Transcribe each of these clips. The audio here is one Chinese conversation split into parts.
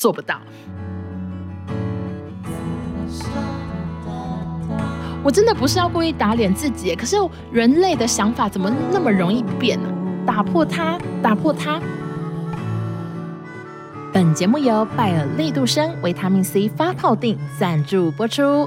做不到。我真的不是要故意打脸自己，可是人类的想法怎么那么容易变呢？打破它，打破它。本节目由拜尔利度生维他命 C 发泡定赞助播出。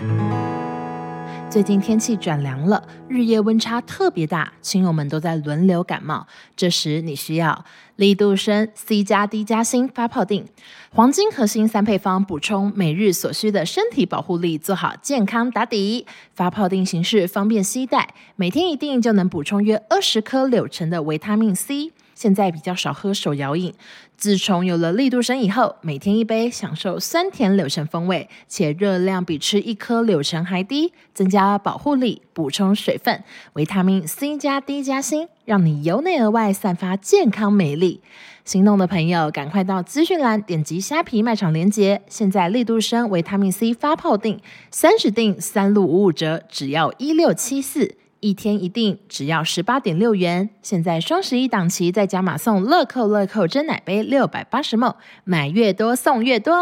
最近天气转凉了，日夜温差特别大，亲友们都在轮流感冒。这时你需要力度生 C 加 D 加锌发泡定，黄金核心三配方，补充每日所需的身体保护力，做好健康打底。发泡定形式方便携带，每天一定就能补充约二十颗柳橙的维他命 C。现在比较少喝手摇饮，自从有了利度生以后，每天一杯，享受酸甜柳橙风味，且热量比吃一颗柳橙还低，增加保护力，补充水分，维他命 C 加 D 加锌，让你由内而外散发健康美丽。心动的朋友，赶快到资讯栏点击虾皮卖场链接，现在利度生维他命 C 发泡定，三十定三路五五折，只要一六七四。一天一定，只要十八点六元。现在双十一档期再加码送乐扣乐扣真奶杯六百八十梦买越多送越多。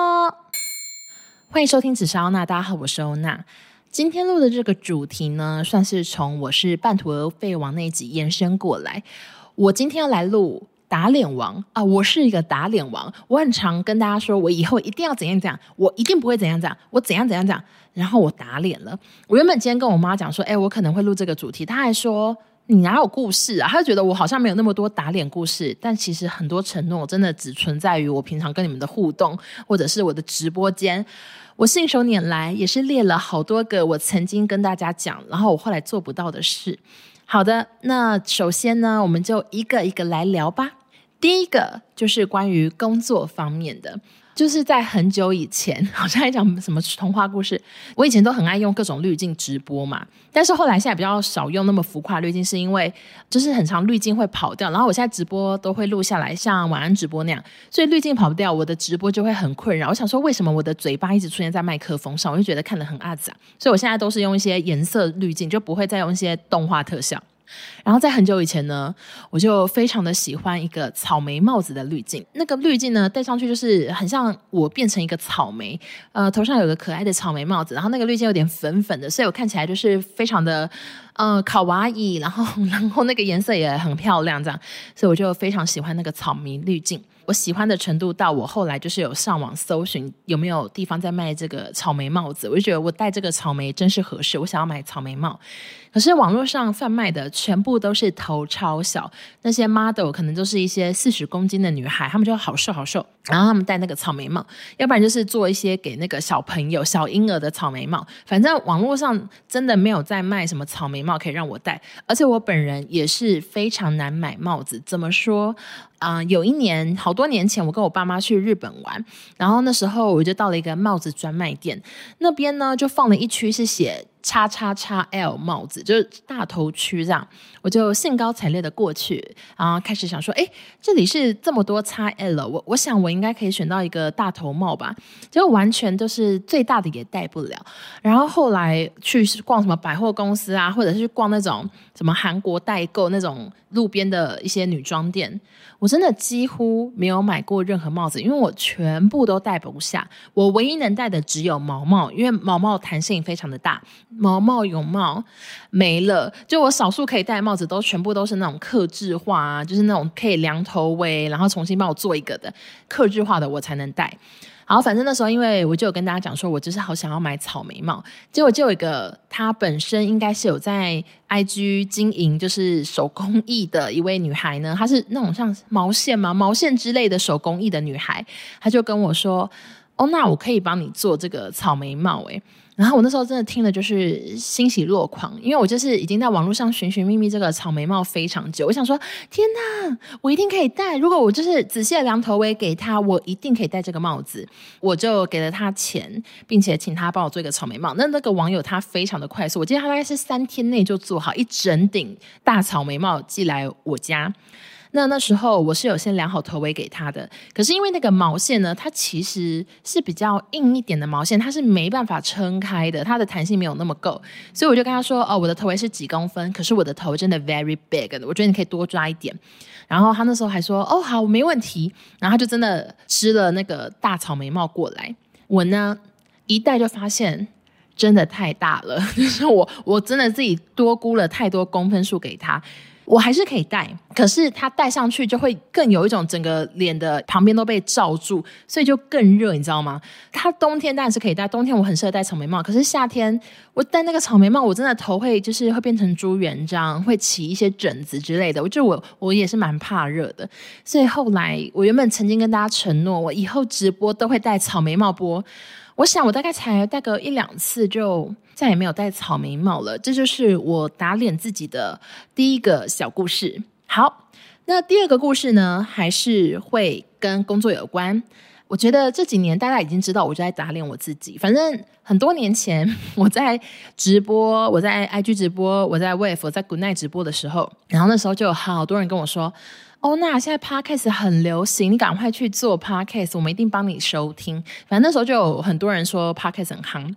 欢迎收听紫砂欧娜，大家好，我是欧娜。今天录的这个主题呢，算是从我是半途而废往那一集延伸过来。我今天要来录。打脸王啊！我是一个打脸王，我很常跟大家说，我以后一定要怎样怎样，我一定不会怎样怎样，我怎样怎样怎样，然后我打脸了。我原本今天跟我妈讲说，哎，我可能会录这个主题，她还说你哪有故事啊？她就觉得我好像没有那么多打脸故事，但其实很多承诺真的只存在于我平常跟你们的互动，或者是我的直播间。我信手拈来，也是列了好多个我曾经跟大家讲，然后我后来做不到的事。好的，那首先呢，我们就一个一个来聊吧。第一个就是关于工作方面的，就是在很久以前，好像在讲什么童话故事。我以前都很爱用各种滤镜直播嘛，但是后来现在比较少用那么浮夸滤镜，是因为就是很常滤镜会跑掉。然后我现在直播都会录下来，像晚安直播那样，所以滤镜跑不掉，我的直播就会很困扰。我想说，为什么我的嘴巴一直出现在麦克风上？我就觉得看得很阿杂，所以我现在都是用一些颜色滤镜，就不会再用一些动画特效。然后在很久以前呢，我就非常的喜欢一个草莓帽子的滤镜。那个滤镜呢，戴上去就是很像我变成一个草莓，呃，头上有个可爱的草莓帽子，然后那个滤镜有点粉粉的，所以我看起来就是非常的呃卡哇伊，然后 然后那个颜色也很漂亮，这样，所以我就非常喜欢那个草莓滤镜。我喜欢的程度到我后来就是有上网搜寻有没有地方在卖这个草莓帽子，我就觉得我戴这个草莓真是合适，我想要买草莓帽。可是网络上贩卖的全部都是头超小，那些 model 可能都是一些四十公斤的女孩，她们就好瘦好瘦，然后她们戴那个草莓帽，要不然就是做一些给那个小朋友、小婴儿的草莓帽。反正网络上真的没有在卖什么草莓帽可以让我戴，而且我本人也是非常难买帽子。怎么说？啊、有一年好多年前，我跟我爸妈去日本玩，然后那时候我就到了一个帽子专卖店，那边呢就放了一区是写。叉叉叉 L 帽子就是大头区这样，我就兴高采烈的过去，然后开始想说，哎，这里是这么多叉 L，我我想我应该可以选到一个大头帽吧，结果完全就是最大的也戴不了。然后后来去逛什么百货公司啊，或者是逛那种什么韩国代购那种路边的一些女装店，我真的几乎没有买过任何帽子，因为我全部都戴不下。我唯一能戴的只有毛帽，因为毛帽弹性非常的大。毛帽泳帽没了，就我少数可以戴帽子都全部都是那种克制化啊，就是那种可以量头围，然后重新帮我做一个的克制化的我才能戴。然后，反正那时候因为我就有跟大家讲说，我就是好想要买草莓帽，结果就有一个她本身应该是有在 IG 经营就是手工艺的一位女孩呢，她是那种像毛线嘛、毛线之类的手工艺的女孩，她就跟我说：“哦，那我可以帮你做这个草莓帽。”诶。然后我那时候真的听了就是欣喜若狂，因为我就是已经在网络上寻寻觅觅这个草莓帽非常久，我想说天哪，我一定可以戴！如果我就是仔细的量头围给他，我一定可以戴这个帽子。我就给了他钱，并且请他帮我做一个草莓帽。那那个网友他非常的快速，我记得他大概是三天内就做好一整顶大草莓帽寄来我家。那那时候我是有先量好头围给他的，可是因为那个毛线呢，它其实是比较硬一点的毛线，它是没办法撑开的，它的弹性没有那么够，所以我就跟他说：“哦，我的头围是几公分，可是我的头真的 very big，我觉得你可以多抓一点。”然后他那时候还说：“哦，好，没问题。”然后他就真的织了那个大草莓帽过来。我呢一戴就发现真的太大了，就是我我真的自己多估了太多公分数给他。我还是可以戴，可是它戴上去就会更有一种整个脸的旁边都被罩住，所以就更热，你知道吗？它冬天当然是可以戴，冬天我很适合戴草莓帽，可是夏天我戴那个草莓帽，我真的头会就是会变成朱元璋，会起一些疹子之类的。我就我我也是蛮怕热的，所以后来我原本曾经跟大家承诺，我以后直播都会戴草莓帽播。我想我大概才戴个一两次就。再也没有戴草莓帽了，这就是我打脸自己的第一个小故事。好，那第二个故事呢，还是会跟工作有关。我觉得这几年大家已经知道，我就在打脸我自己。反正很多年前 我在直播，我在 IG 直播，我在 Wave，我在 Good Night 直播的时候，然后那时候就有好多人跟我说：“哦，那，现在 Podcast 很流行，你赶快去做 Podcast，我们一定帮你收听。”反正那时候就有很多人说 Podcast 很夯。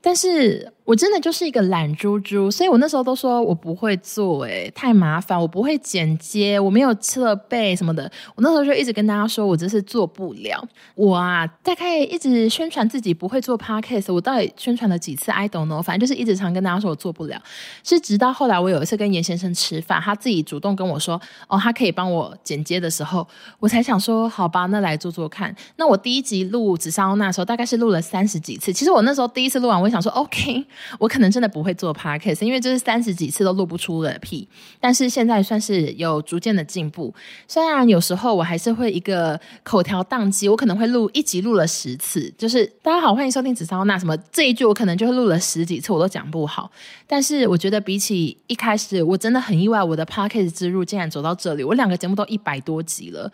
但是我真的就是一个懒猪猪，所以我那时候都说我不会做，诶，太麻烦，我不会剪接，我没有设备什么的。我那时候就一直跟大家说，我真是做不了。我啊，大概一直宣传自己不会做 podcast，我到底宣传了几次？I don't know，反正就是一直常跟大家说我做不了。是直到后来，我有一次跟严先生吃饭，他自己主动跟我说，哦，他可以帮我剪接的时候，我才想说，好吧，那来做做看。那我第一集录紫砂欧娜的时候，大概是录了三十几次。其实我那时候第一次录完，我想说，OK。我可能真的不会做 podcast，因为就是三十几次都录不出个屁。但是现在算是有逐渐的进步，虽然有时候我还是会一个口条宕机，我可能会录一集录了十次，就是大家好，欢迎收听紫砂欧娜什么这一句，我可能就会录了十几次，我都讲不好。但是我觉得比起一开始，我真的很意外，我的 podcast 之路竟然走到这里，我两个节目都一百多集了，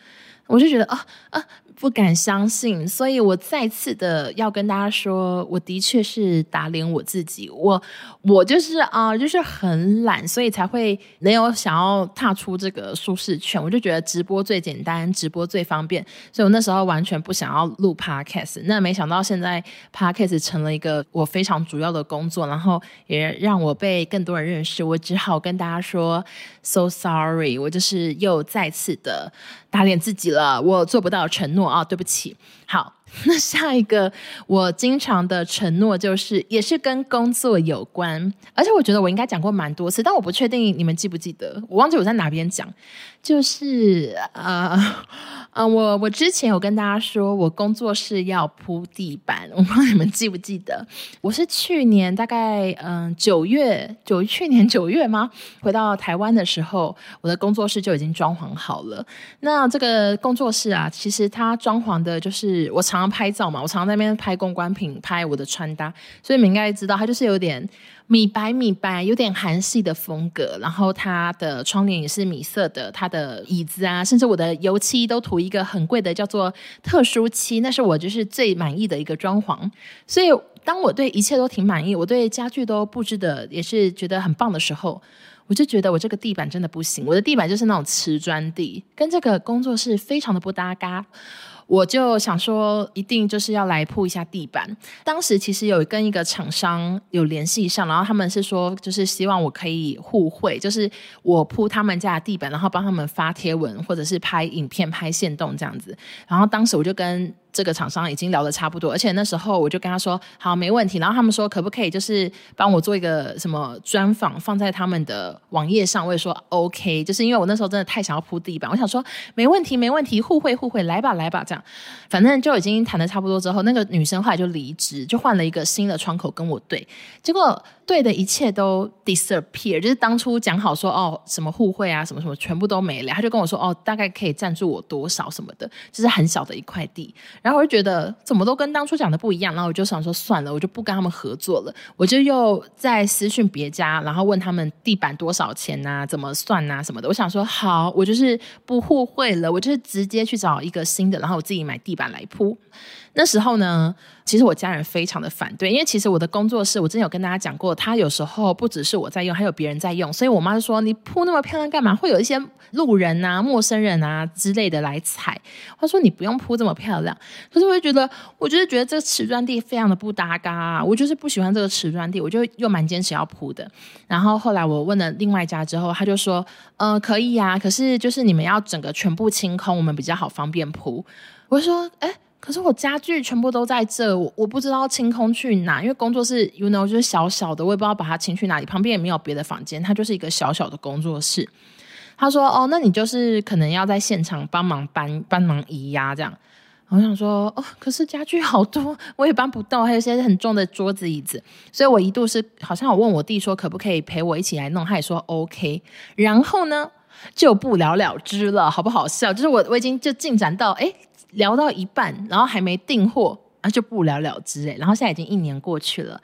我就觉得啊啊。不敢相信，所以我再次的要跟大家说，我的确是打脸我自己，我我就是啊、就是很懒，所以才会没有想要踏出这个舒适圈。我就觉得直播最简单，直播最方便，所以我那时候完全不想要录 Podcast。那没想到现在 Podcast 成了一个我非常主要的工作，然后也让我被更多人认识。我只好跟大家说，So sorry，我就是又再次的打脸自己了，我做不到承诺。啊、对不起。好，那下一个我经常的承诺就是，也是跟工作有关，而且我觉得我应该讲过蛮多次，但我不确定你们记不记得，我忘记我在哪边讲，就是呃。啊、我我之前有跟大家说，我工作室要铺地板，我不知道你们记不记得？我是去年大概嗯九月九去年九月吗？回到台湾的时候，我的工作室就已经装潢好了。那这个工作室啊，其实它装潢的就是我常常拍照嘛，我常常在那边拍公关品，拍我的穿搭，所以你们应该知道，它就是有点。米白米白，有点韩系的风格，然后它的窗帘也是米色的，它的椅子啊，甚至我的油漆都涂一个很贵的叫做特殊漆，那是我就是最满意的一个装潢。所以当我对一切都挺满意，我对家具都布置的也是觉得很棒的时候，我就觉得我这个地板真的不行，我的地板就是那种瓷砖地，跟这个工作室非常的不搭嘎。我就想说，一定就是要来铺一下地板。当时其实有跟一个厂商有联系上，然后他们是说，就是希望我可以互惠，就是我铺他们家的地板，然后帮他们发贴文或者是拍影片、拍线动这样子。然后当时我就跟。这个厂商已经聊得差不多，而且那时候我就跟他说好，没问题。然后他们说可不可以就是帮我做一个什么专访放在他们的网页上？我也说 OK，就是因为我那时候真的太想要铺地板，我想说没问题，没问题，互惠互惠，来吧来吧，这样。反正就已经谈得差不多之后，那个女生后来就离职，就换了一个新的窗口跟我对，结果对的一切都 disappear，就是当初讲好说哦什么互惠啊什么什么全部都没了，他就跟我说哦大概可以赞助我多少什么的，就是很小的一块地。然后我就觉得怎么都跟当初讲的不一样，然后我就想说算了，我就不跟他们合作了。我就又在私讯别家，然后问他们地板多少钱呐、怎么算呐、什么的。我想说好，我就是不互惠了，我就是直接去找一个新的，然后我自己买地板来铺。那时候呢，其实我家人非常的反对，因为其实我的工作室，我之前有跟大家讲过，它有时候不只是我在用，还有别人在用，所以我妈就说：“你铺那么漂亮干嘛？会有一些路人啊、陌生人啊之类的来踩。”她说：“你不用铺这么漂亮。”可是我就觉得，我就是觉得这个瓷砖地非常的不搭嘎，我就是不喜欢这个瓷砖地，我就又蛮坚持要铺的。然后后来我问了另外一家之后，他就说：“嗯、可以啊，可是就是你们要整个全部清空，我们比较好方便铺。”我说：“哎。”可是我家具全部都在这，我我不知道清空去哪，因为工作室，you know，就是小小的，我也不知道把它清去哪里。旁边也没有别的房间，它就是一个小小的工作室。他说：“哦，那你就是可能要在现场帮忙搬、帮忙移压这样。”我想说：“哦，可是家具好多，我也搬不动，还有一些很重的桌子、椅子。”所以我一度是好像我问我弟说可不可以陪我一起来弄，他也说 OK。然后呢，就不了了之了，好不好笑？就是我我已经就进展到哎。聊到一半，然后还没订货，啊，就不了了之诶。然后现在已经一年过去了，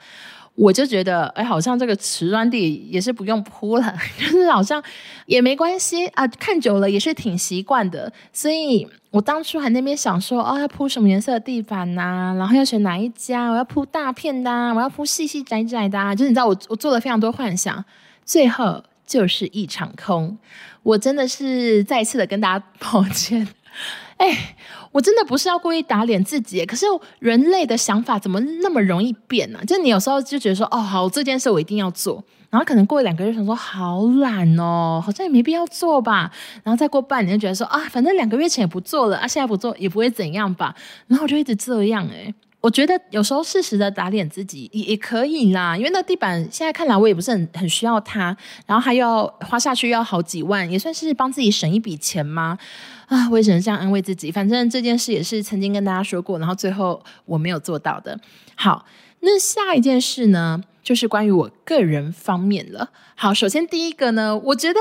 我就觉得，哎，好像这个瓷砖地也是不用铺了，就是好像也没关系啊，看久了也是挺习惯的。所以我当初还那边想说，哦，要铺什么颜色的地板呐、啊？然后要选哪一家？我要铺大片的、我要铺细细窄窄的、就是你知道我，我做了非常多幻想，最后就是一场空。我真的是再次的跟大家抱歉。哎，我真的不是要故意打脸自己，可是人类的想法怎么那么容易变呢、啊？就你有时候就觉得说，哦，好，这件事我一定要做，然后可能过两个月想说，好懒哦，好像也没必要做吧，然后再过半年就觉得说，啊，反正两个月前也不做了，啊，现在不做也不会怎样吧，然后我就一直这样，哎。我觉得有时候适时的打脸自己也也可以啦，因为那地板现在看来我也不是很很需要它，然后还要花下去要好几万，也算是帮自己省一笔钱吗？啊，我也只能这样安慰自己。反正这件事也是曾经跟大家说过，然后最后我没有做到的。好，那下一件事呢，就是关于我个人方面了。好，首先第一个呢，我觉得。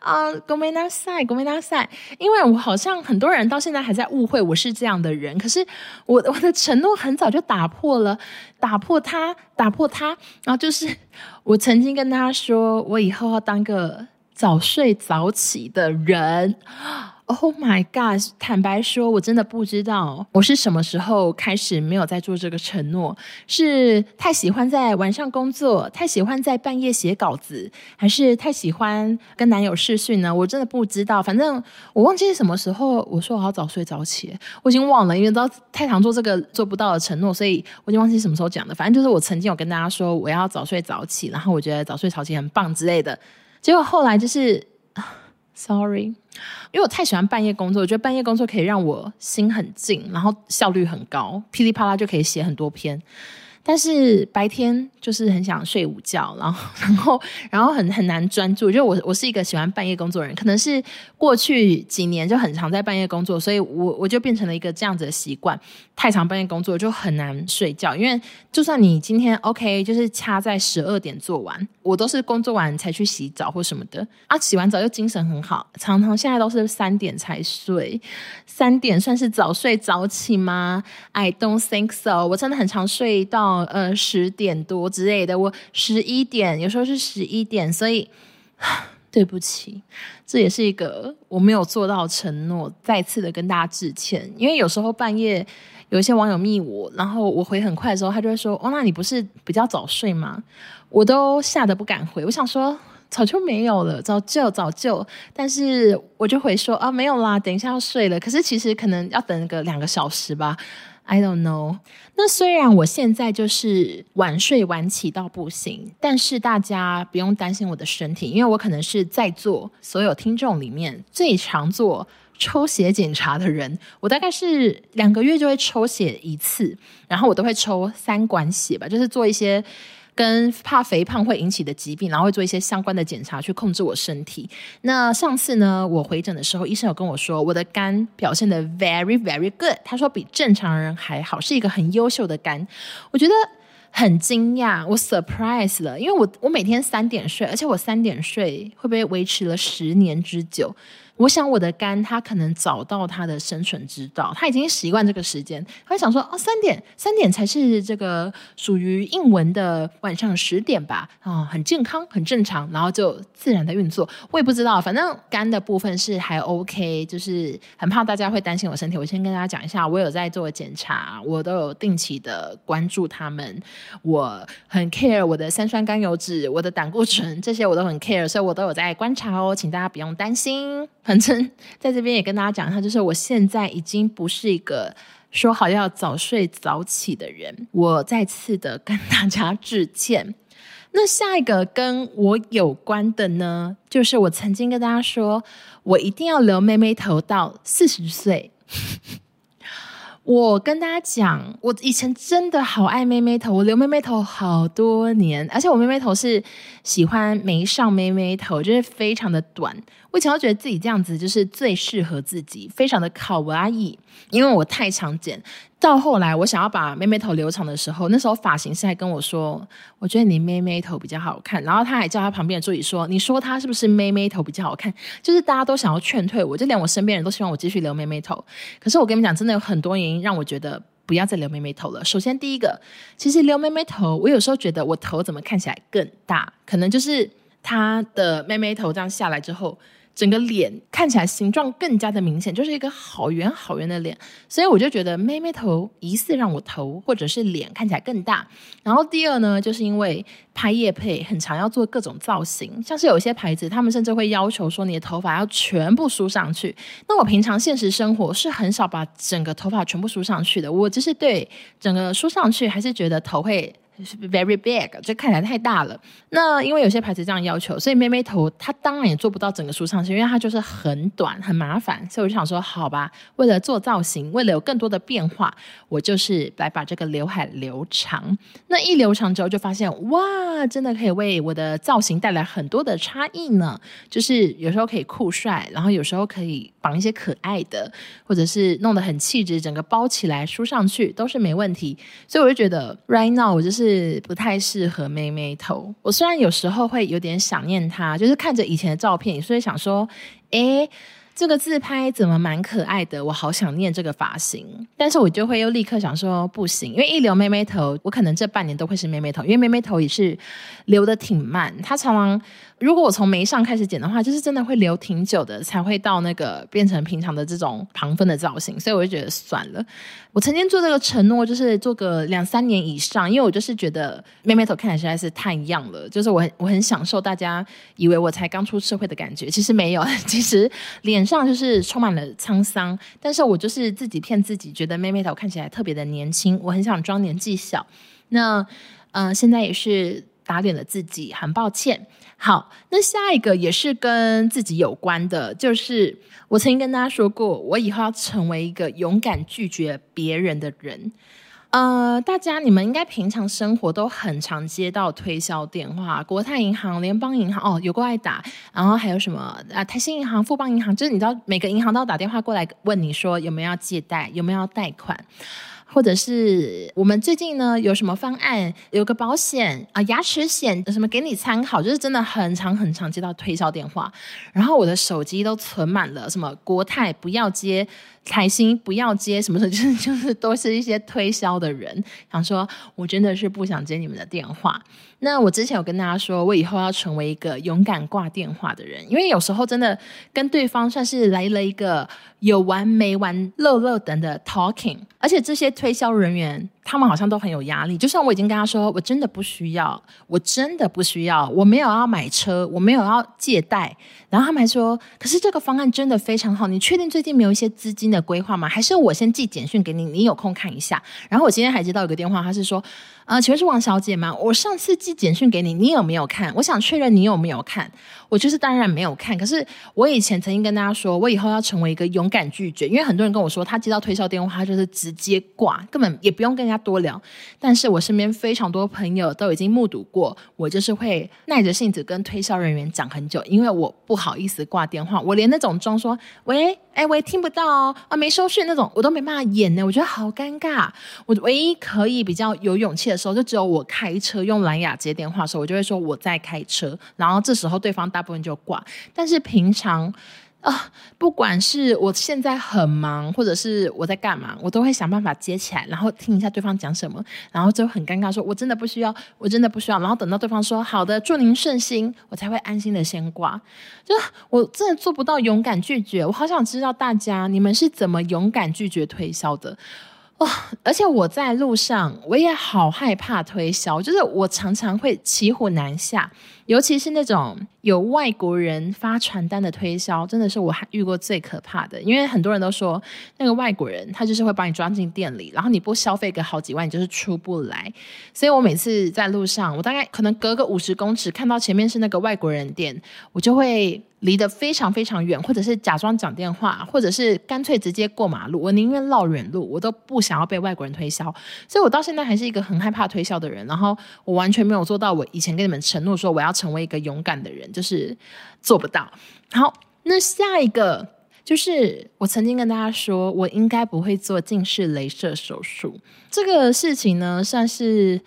啊，ごめんなさい，ごめんなさい。因为我好像很多人到现在还在误会我是这样的人，可是我我的承诺很早就打破了，打破它，打破它。然后就是我曾经跟他说，我以后要当个早睡早起的人。 Oh my God！坦白说，我真的不知道我是什么时候开始没有在做这个承诺，是太喜欢在晚上工作，太喜欢在半夜写稿子，还是太喜欢跟男友视讯呢？我真的不知道。反正我忘记是什么时候我说我要早睡早起，我已经忘了，因为都太常做这个做不到的承诺，所以我已经忘记什么时候讲的。反正就是我曾经有跟大家说我要早睡早起，然后我觉得早睡早起很棒之类的，结果后来就是。Sorry，因为我太喜欢半夜工作，我觉得半夜工作可以让我心很静，然后效率很高，噼里啪啦就可以写很多篇。但是白天就是很想睡午觉，然后然后然后很很难专注。就我我是一个喜欢半夜工作的人，可能是过去几年就很常在半夜工作，所以我我就变成了一个这样子的习惯。太常半夜工作就很难睡觉，因为就算你今天 OK，就是掐在十二点做完，我都是工作完才去洗澡或什么的啊。洗完澡又精神很好，常常现在都是三点才睡。三点算是早睡早起吗？I don't think so。我真的很常睡到。呃，十点多之类的，我十一点，有时候是十一点，所以 对不起，这也是一个我没有做到承诺，再次的跟大家致歉。因为有时候半夜有一些网友密我，然后我回很快的时候，他就会说：“哦，那你不是比较早睡吗？”我都吓得不敢回，我想说早就没有了，早就早就，但是我就回说：“啊，没有啦，等一下要睡了。”可是其实可能要等个两个小时吧。I don't know。那虽然我现在就是晚睡晚起到不行，但是大家不用担心我的身体，因为我可能是在座所有听众里面最常做抽血检查的人。我大概是两个月就会抽血一次，然后我都会抽三管血吧，就是做一些。跟怕肥胖会引起的疾病，然后会做一些相关的检查去控制我身体。那上次呢，我回诊的时候，医生有跟我说，我的肝表现得 very very good，他说比正常人还好，是一个很优秀的肝。我觉得很惊讶，我 surprise 了，因为我我每天三点睡，而且我三点睡会不会维持了十年之久？我想我的肝它可能找到它的生存之道，它已经习惯这个时间，它会想说哦，三点三点才是这个属于英文的晚上十点吧，啊、很健康很正常，然后就自然的运作。我也不知道，反正肝的部分是还 OK，就是很怕大家会担心我身体。我先跟大家讲一下，我有在做检查，我都有定期的关注他们，我很 care 我的三酸甘油脂、我的胆固醇这些我都很 care，所以我都有在观察哦，请大家不用担心。反正 在这边也跟大家讲一下，就是我现在已经不是一个说好要早睡早起的人，我再次的跟大家致歉。那下一个跟我有关的呢，就是我曾经跟大家说，我一定要留妹妹头到四十岁。我跟大家讲，我以前真的好爱妹妹头，我留妹妹头好多年，而且我妹妹头是喜欢没上妹妹头，就是非常的短。我以前都觉得自己这样子就是最适合自己，非常的卡哇伊，因为我太常剪。到后来我想要把妹妹头留长的时候，那时候发型师还跟我说：“我觉得你妹妹头比较好看。”然后他还叫他旁边的助理说：“你说他是不是妹妹头比较好看？”就是大家都想要劝退我，就连我身边人都希望我继续留妹妹头。可是我跟你们讲，真的有很多原因让我觉得不要再留妹妹头了。首先第一个，其实留妹妹头，我有时候觉得我头怎么看起来更大，可能就是他的妹妹头这样下来之后。整个脸看起来形状更加的明显，就是一个好圆好圆的脸，所以我就觉得妹妹头疑似让我头或者是脸看起来更大。然后第二呢，就是因为拍夜配很常要做各种造型，像是有些牌子，他们甚至会要求说你的头发要全部梳上去。那我平常现实生活是很少把整个头发全部梳上去的，我就是对整个梳上去还是觉得头会。Very big，就看起来太大了。那因为有些牌子这样要求，所以妹妹头它当然也做不到整个梳上去，因为它就是很短，很麻烦。所以我就想说，好吧，为了做造型，为了有更多的变化，我就是来把这个刘海留长。那一留长之后，就发现哇，真的可以为我的造型带来很多的差异呢。就是有时候可以酷帅，然后有时候可以绑一些可爱的，或者是弄得很气质，整个包起来梳上去都是没问题。所以我就觉得，right now 我就是。是不太适合妹妹头。我虽然有时候会有点想念她，就是看着以前的照片，所以想说，诶。这个自拍怎么蛮可爱的？我好想念这个发型，但是我就会又立刻想说不行，因为一留妹妹头，我可能这半年都会是妹妹头，因为妹妹头也是留的挺慢，她常常如果我从眉上开始剪的话，就是真的会留挺久的，才会到那个变成平常的这种旁分的造型，所以我就觉得算了。我曾经做这个承诺，就是做个两三年以上，因为我就是觉得妹妹头看起来实在是太一样了，就是我很我很享受大家以为我才刚出社会的感觉，其实没有，其实脸。上就是充满了沧桑，但是我就是自己骗自己，觉得妹妹头看起来特别的年轻，我很想装年纪小。那呃，现在也是打脸了自己，很抱歉。好，那下一个也是跟自己有关的，就是我曾经跟大家说过，我以后要成为一个勇敢拒绝别人的人。呃，大家你们应该平常生活都很常接到推销电话，国泰银行、联邦银行哦，有过来打，然后还有什么啊、呃，台新银行、富邦银行，就是你知道每个银行都要打电话过来问你说有没有要借贷，有没有要贷款。或者是我们最近呢有什么方案，有个保险啊，牙齿险什么给你参考，就是真的很常很常接到推销电话，然后我的手机都存满了什么国泰不要接，台新不要接，什么时候就是就是都是一些推销的人，想说我真的是不想接你们的电话。那我之前有跟大家说，我以后要成为一个勇敢挂电话的人，因为有时候真的跟对方算是来了一个有完没完、漏漏等的 talking，而且这些推销人员。他们好像都很有压力，就像我已经跟他说，我真的不需要，我真的不需要，我没有要买车，我没有要借贷。然后他们还说，可是这个方案真的非常好，你确定最近没有一些资金的规划吗？还是我先寄简讯给你，你有空看一下。然后我今天还接到一个电话，他是说，呃，请问是王小姐吗？我上次寄简讯给你，你有没有看？我想确认你有没有看。我就是当然没有看，可是我以前曾经跟大家说，我以后要成为一个勇敢拒绝，因为很多人跟我说，他接到推销电话，他就是直接挂，根本也不用跟人多聊。但是我身边非常多朋友都已经目睹过，我就是会耐着性子跟推销人员讲很久，因为我不好意思挂电话，我连那种装说喂，哎，我也听不到，啊，没收讯那种，我都没办法演呢，我觉得好尴尬。我唯一可以比较有勇气的时候，就只有我开车用蓝牙接电话的时候，我就会说我在开车，然后这时候对方大部分就挂，但是平常。啊，不管是我现在很忙，或者是我在干嘛，我都会想办法接起来，然后听一下对方讲什么，然后就很尴尬说，我真的不需要，我真的不需要，然后等到对方说好的，祝您顺心，我才会安心的先挂。就我真的做不到勇敢拒绝，我好想知道大家你们是怎么勇敢拒绝推销的。而且我在路上，我也好害怕推销，就是我常常会骑虎难下，尤其是那种有外国人发传单的推销，真的是我还遇过最可怕的。因为很多人都说，那个外国人他就是会把你抓进店里，然后你不消费个好几万，你就是出不来。所以我每次在路上，我大概可能隔个五十公尺，看到前面是那个外国人店，我就会。离得非常非常远，或者是假装讲电话，或者是干脆直接过马路。我宁愿绕远路，我都不想要被外国人推销。所以我到现在还是一个很害怕推销的人。然后我完全没有做到我以前跟你们承诺说我要成为一个勇敢的人，就是做不到。好，那下一个就是我曾经跟大家说我应该不会做近视雷射手术这个事情呢，算是。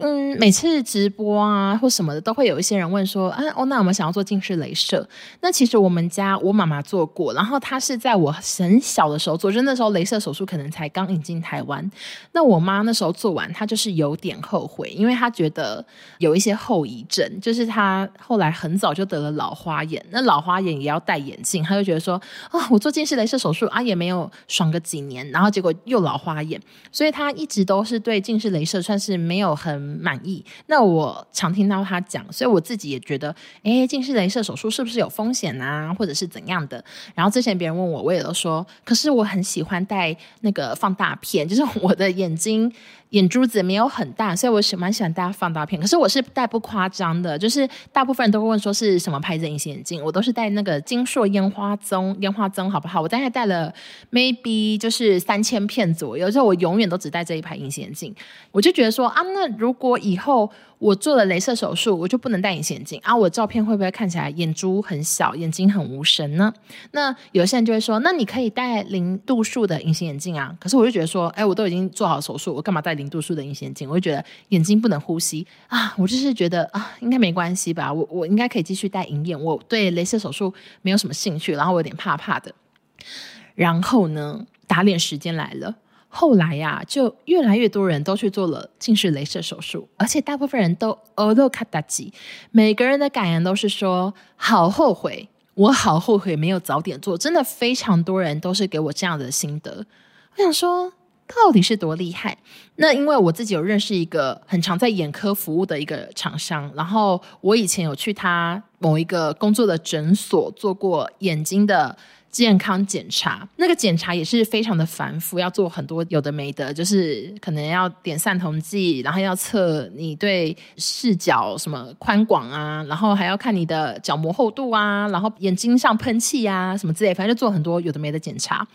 嗯，每次直播啊或什么的，都会有一些人问说：“啊，哦，那我们想要做近视雷射？”那其实我们家我妈妈做过，然后她是在我很小的时候做，就那时候雷射手术可能才刚引进台湾。那我妈那时候做完，她就是有点后悔，因为她觉得有一些后遗症，就是她后来很早就得了老花眼，那老花眼也要戴眼镜，她就觉得说：“啊、我做近视雷射手术啊，也没有爽个几年，然后结果又老花眼。”所以她一直都是对近视雷射算是没有很。满意。那我常听到他讲，所以我自己也觉得，诶，近视雷射手术是不是有风险啊，或者是怎样的？然后之前别人问我，我也都说，可是我很喜欢戴那个放大片，就是我的眼睛。眼珠子没有很大，所以我喜蛮喜欢戴放大片。可是我是戴不夸张的，就是大部分人都会问说是什么牌子隐形眼镜，我都是戴那个金硕烟花棕烟花棕，好不好？我大概戴了 maybe 就是三千片左右，就我永远都只戴这一排隐形眼镜。我就觉得说啊，那如如果以后。我做了镭射手术，我就不能戴隐形眼镜啊！我照片会不会看起来眼珠很小，眼睛很无神呢？那有些人就会说，那你可以戴零度数的隐形眼镜啊。可是我就觉得说，哎，我都已经做好手术，我干嘛戴零度数的隐形眼镜？我就觉得眼睛不能呼吸啊！我就是觉得啊，应该没关系吧？我我应该可以继续戴隐眼。我对镭射手术没有什么兴趣，然后我有点怕怕的。然后呢，打脸时间来了。后来呀、就越来越多人都去做了近视雷射手术，而且大部分人都欧都卡达吉，每个人的感言都是说好后悔，我好后悔没有早点做，真的非常多人都是给我这样的心得。我想说，到底是多厉害？那因为我自己有认识一个很常在眼科服务的一个厂商，然后我以前有去他某一个工作的诊所做过眼睛的。健康检查，那个检查也是非常的繁复，要做很多有的没的，就是可能要点散瞳剂，然后要测你对视角什么宽广啊，然后还要看你的角膜厚度啊，然后眼睛上喷气啊什么之类，反正就做很多有的没的检查。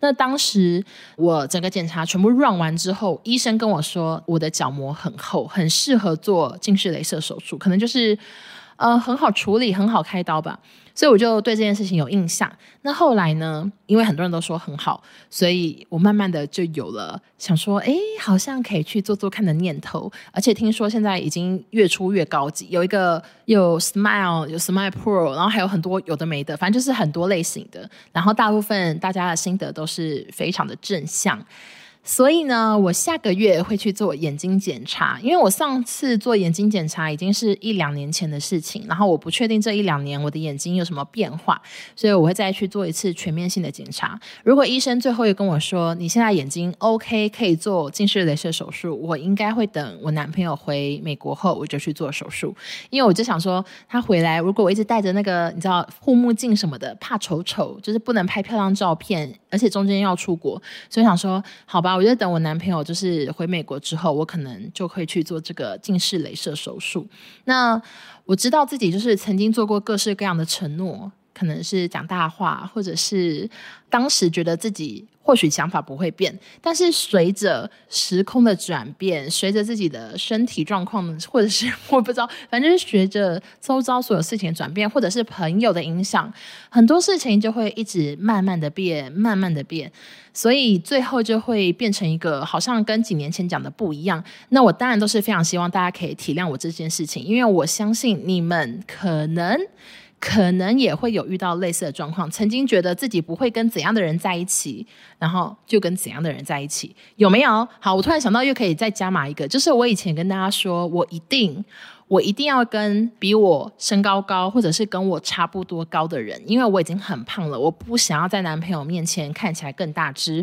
那当时我整个检查全部 run 完之后，医生跟我说我的角膜很厚，很适合做近视雷射手术，可能就是呃很好处理，很好开刀吧。所以我就对这件事情有印象。那后来呢？因为很多人都说很好，所以我慢慢的就有了想说，哎，好像可以去做做看的念头。而且听说现在已经越出越高级，有一个有 Smile，有 Smile Pro，然后还有很多有的没的，反正就是很多类型的。然后大部分大家的心得都是非常的正向。所以呢，我下个月会去做眼睛检查，因为我上次做眼睛检查已经是一两年前的事情，然后我不确定这一两年我的眼睛有什么变化，所以我会再去做一次全面性的检查。如果医生最后又跟我说，你现在眼睛 OK，可以做近视雷射手术，我应该会等我男朋友回美国后我就去做手术，因为我就想说他回来，如果我一直戴着那个你知道护目镜什么的，怕丑丑，就是不能拍漂亮照片，而且中间要出国，所以想说好吧。我觉得等我男朋友就是回美国之后，我可能就会去做这个近视镭射手术。那我知道自己就是曾经做过各式各样的承诺，可能是讲大话，或者是当时觉得自己。或许想法不会变，但是随着时空的转变，随着自己的身体状况，或者是我不知道，反正是随着周遭所有事情的转变，或者是朋友的影响，很多事情就会一直慢慢的变，慢慢的变，所以最后就会变成一个好像跟几年前讲的不一样。那我当然都是非常希望大家可以体谅我这件事情，因为我相信你们可能。可能也会有遇到类似的状况，曾经觉得自己不会跟怎样的人在一起，然后就跟怎样的人在一起，有没有？好，我突然想到又可以再加码一个，就是我以前跟大家说，我一定。我一定要跟比我身高高，或者是跟我差不多高的人，因为我已经很胖了，我不想要在男朋友面前看起来更大只。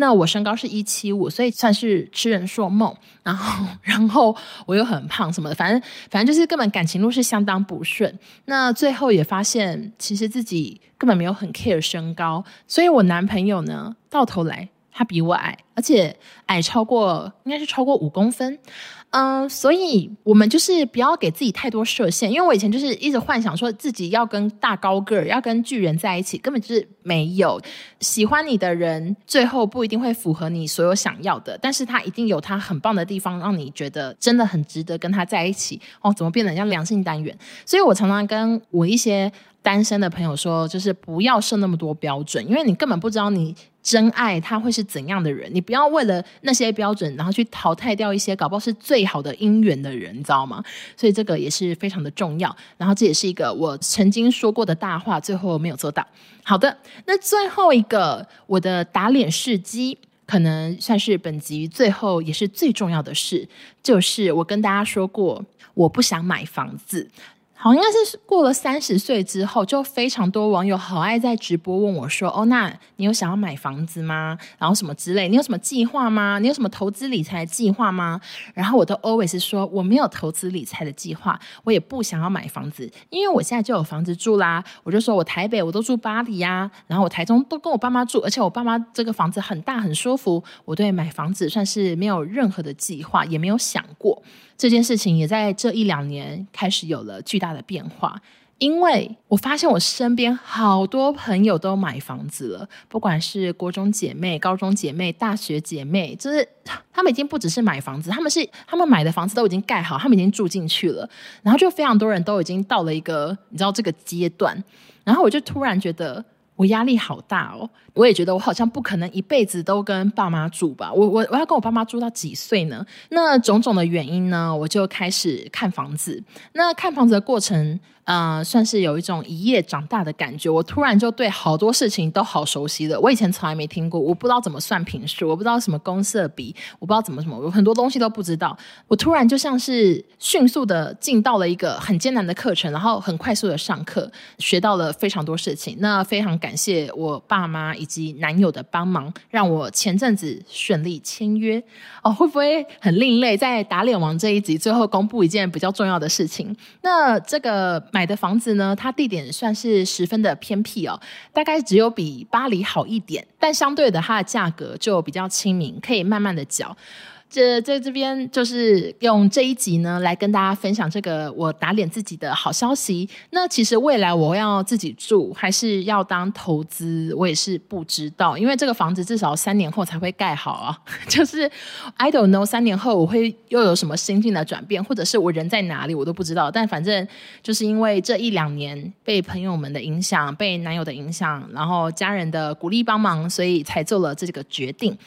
那我身高是一七五，所以算是痴人说梦。然后，然后我又很胖什么的，反正反正就是根本感情路是相当不顺。那最后也发现，其实自己根本没有很 care 身高，所以我男朋友呢，到头来他比我矮，而且矮超过应该是超过五公分。嗯，所以我们就是不要给自己太多设限，因为我以前就是一直幻想说自己要跟大高个儿、要跟巨人在一起，根本就是没有。喜欢你的人，最后不一定会符合你所有想要的，但是他一定有他很棒的地方，让你觉得真的很值得跟他在一起。哦，怎么变得像良性单元？所以我常常跟我一些单身的朋友说，就是不要设那么多标准，因为你根本不知道你。真爱他会是怎样的人？你不要为了那些标准，然后去淘汰掉一些搞不好是最最好的姻缘的人，你知道吗？所以这个也是非常的重要。然后这也是一个我曾经说过的大话，最后没有做到。好的，那最后一个我的打脸事迹，可能算是本集最后也是最重要的事，就是我跟大家说过，我不想买房子。好，应该是过了三十岁之后，就非常多网友好爱在直播问我说：“哦，那你有想要买房子吗？然后什么之类，你有什么计划吗？你有什么投资理财计划吗？”然后我都 always 说我没有投资理财的计划，我也不想要买房子，因为我现在就有房子住啦。我就说我台北我都住巴黎呀，然后我台中都跟我爸妈住，而且我爸妈这个房子很大很舒服，我对买房子算是没有任何的计划，也没有想过。这件事情也在这一两年开始有了巨大的变化，因为我发现我身边好多朋友都买房子了，不管是国中姐妹、高中姐妹、大学姐妹，就是他们已经不只是买房子，他们是他们买的房子都已经盖好，他们已经住进去了，然后就非常多人都已经到了一个你知道这个阶段，然后我就突然觉得。我压力好大哦！我也觉得我好像不可能一辈子都跟爸妈住吧。我我我要跟我爸妈住到几岁呢？那种种的原因呢，我就开始看房子。那看房子的过程。呃，算是有一种一夜长大的感觉。我突然就对好多事情都好熟悉了。我以前从来没听过，我不知道怎么算平数，我不知道什么公色比，我不知道怎么什么，我很多东西都不知道。我突然就像是迅速的进到了一个很艰难的课程，然后很快速的上课，学到了非常多事情。那非常感谢我爸妈以及男友的帮忙，让我前阵子顺利签约。哦，会不会很另类？在打脸王这一集最后公布一件比较重要的事情。那这个买买的房子呢，它地点算是十分的偏僻哦，大概只有比巴黎好一点，但相对的，它的价格就比较亲民，可以慢慢的缴。这在这边就是用这一集呢，来跟大家分享这个我打脸自己的好消息。那其实未来我要自己住，还是要当投资，我也是不知道，因为这个房子至少三年后才会盖好啊。就是 I don't know，三年后我会又有什么心境的转变，或者是我人在哪里我都不知道。但反正就是因为这一两年被朋友们的影响，被男友的影响，然后家人的鼓励帮忙，所以才做了这个决定。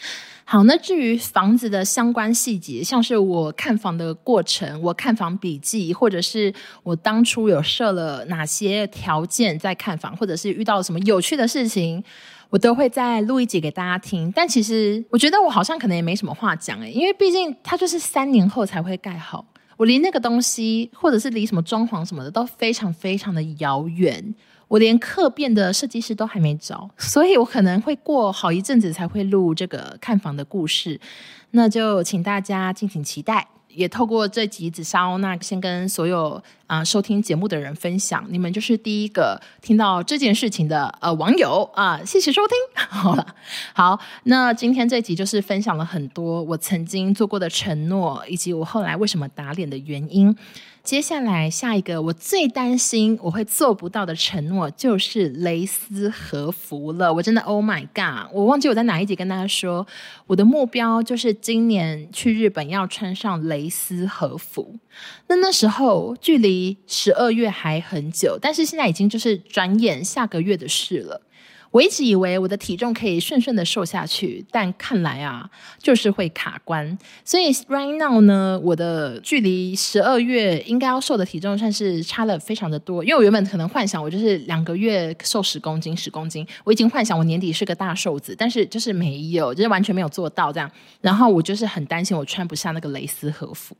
好，那至于房子的相关细节，像是我看房的过程，我看房笔记，或者是我当初有设了哪些条件在看房，或者是遇到什么有趣的事情，我都会再录一集给大家听。但其实我觉得我好像可能也没什么话讲诶，因为毕竟它就是三年后才会盖好，我离那个东西，或者是离什么装潢什么的，都非常非常的遥远。我连客变的设计师都还没找，所以我可能会过好一阵子才会录这个看房的故事，那就请大家敬请期待。也透过这集紫砂欧娜先跟所有啊、收听节目的人分享，你们就是第一个听到这件事情的呃网友啊，谢谢收听。好了，好，那今天这集就是分享了很多我曾经做过的承诺，以及我后来为什么打脸的原因。接下来，下一个我最担心我会做不到的承诺就是蕾丝和服了。我真的，Oh my God！我忘记我在哪一集跟大家说，我的目标就是今年去日本要穿上蕾丝和服。那那时候距离十二月还很久，但是现在已经就是转眼下个月的事了。我一直以为我的体重可以顺顺的瘦下去，但看来啊，就是会卡关。所以 right now 呢，我的距离十二月应该要瘦的体重算是差了非常的多。因为我原本可能幻想我就是两个月瘦十公斤，十公斤，我已经幻想我年底是个大瘦子，但是就是没有，就是完全没有做到这样。然后我就是很担心我穿不下那个蕾丝和服。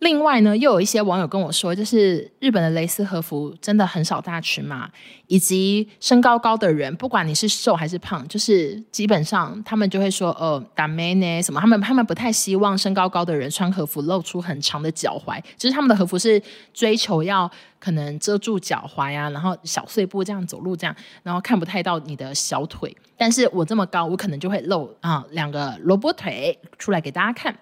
另外呢，又有一些网友跟我说，就是日本的蕾丝和服真的很少大尺码，以及身高高的人，不管你是瘦还是胖，就是基本上他们就会说，哦，ダメね什么，他们他们不太希望身高高的人穿和服露出很长的脚踝，就是他们的和服是追求要可能遮住脚踝啊，然后小碎步这样走路这样，然后看不太到你的小腿。但是我这么高，我可能就会露啊两个萝卜腿出来给大家看。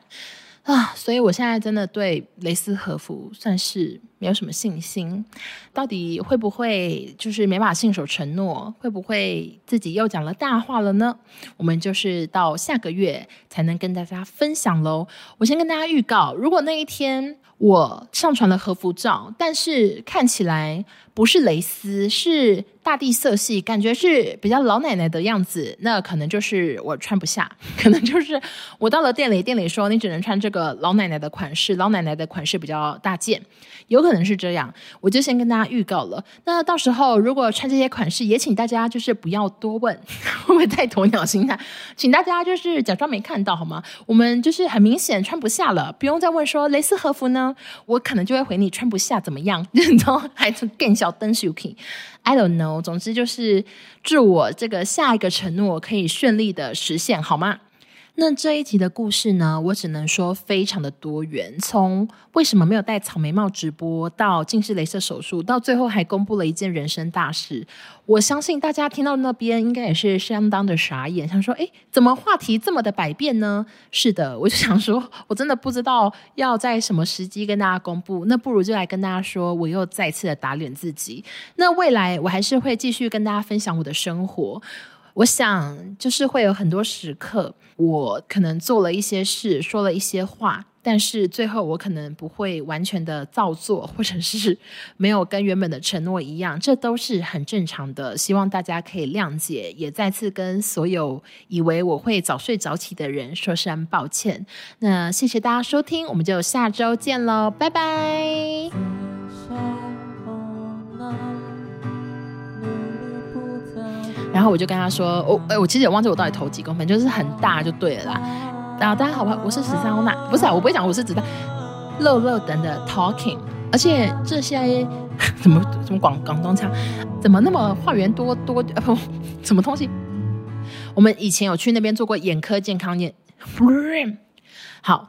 啊，所以我现在真的对蕾丝和服算是没有什么信心，到底会不会就是没法信守承诺，会不会自己又讲了大话了呢？我们就是到下个月才能跟大家分享喽。我先跟大家预告，如果那一天我上传了和服照，但是看起来不是蕾丝，是大地色系，感觉是比较老奶奶的样子，那可能就是我穿不下，可能就是我到了店里，店里说你只能穿这个老奶奶的款式，老奶奶的款式比较大件，有可能。可能是这样，我就先跟大家预告了。那到时候如果穿这些款式，也请大家就是不要多问，会不会太鸵鸟心态？请大家就是假装没看到好吗？我们就是很明显穿不下了，不用再问说蕾丝和服呢，我可能就会回你穿不下怎么样？然后还更小灯 Suki，I don't know。总之就是祝我这个下一个承诺可以顺利的实现，好吗？那这一集的故事呢，我只能说非常的多元。从为什么没有戴草莓帽直播，到近视雷射手术，到最后还公布了一件人生大事，我相信大家听到那边应该也是相当的傻眼，想说：诶，怎么话题这么的百变呢？是的，我就想说，我真的不知道要在什么时机跟大家公布，那不如就来跟大家说，我又再次的打脸自己。那未来我还是会继续跟大家分享我的生活。我想，就是会有很多时刻，我可能做了一些事，说了一些话，但是最后我可能不会完全的照做，或者是 没有跟原本的承诺一样，这都是很正常的。希望大家可以谅解，也再次跟所有以为我会早睡早起的人说声抱歉。那谢谢大家收听，我们就下周见喽，拜拜。然后我就跟他说：“我、哦、哎，我其实也忘记我到底投几公分，就是很大就对了啦。然后大家好吧，我是十三欧娜，不是啊，我不会讲我是子弹，肉肉等的 talking，而且这些 怎么怎么广广东腔，怎么那么话源多多啊不，什么东西？我们以前有去那边做过眼科健康验，好。”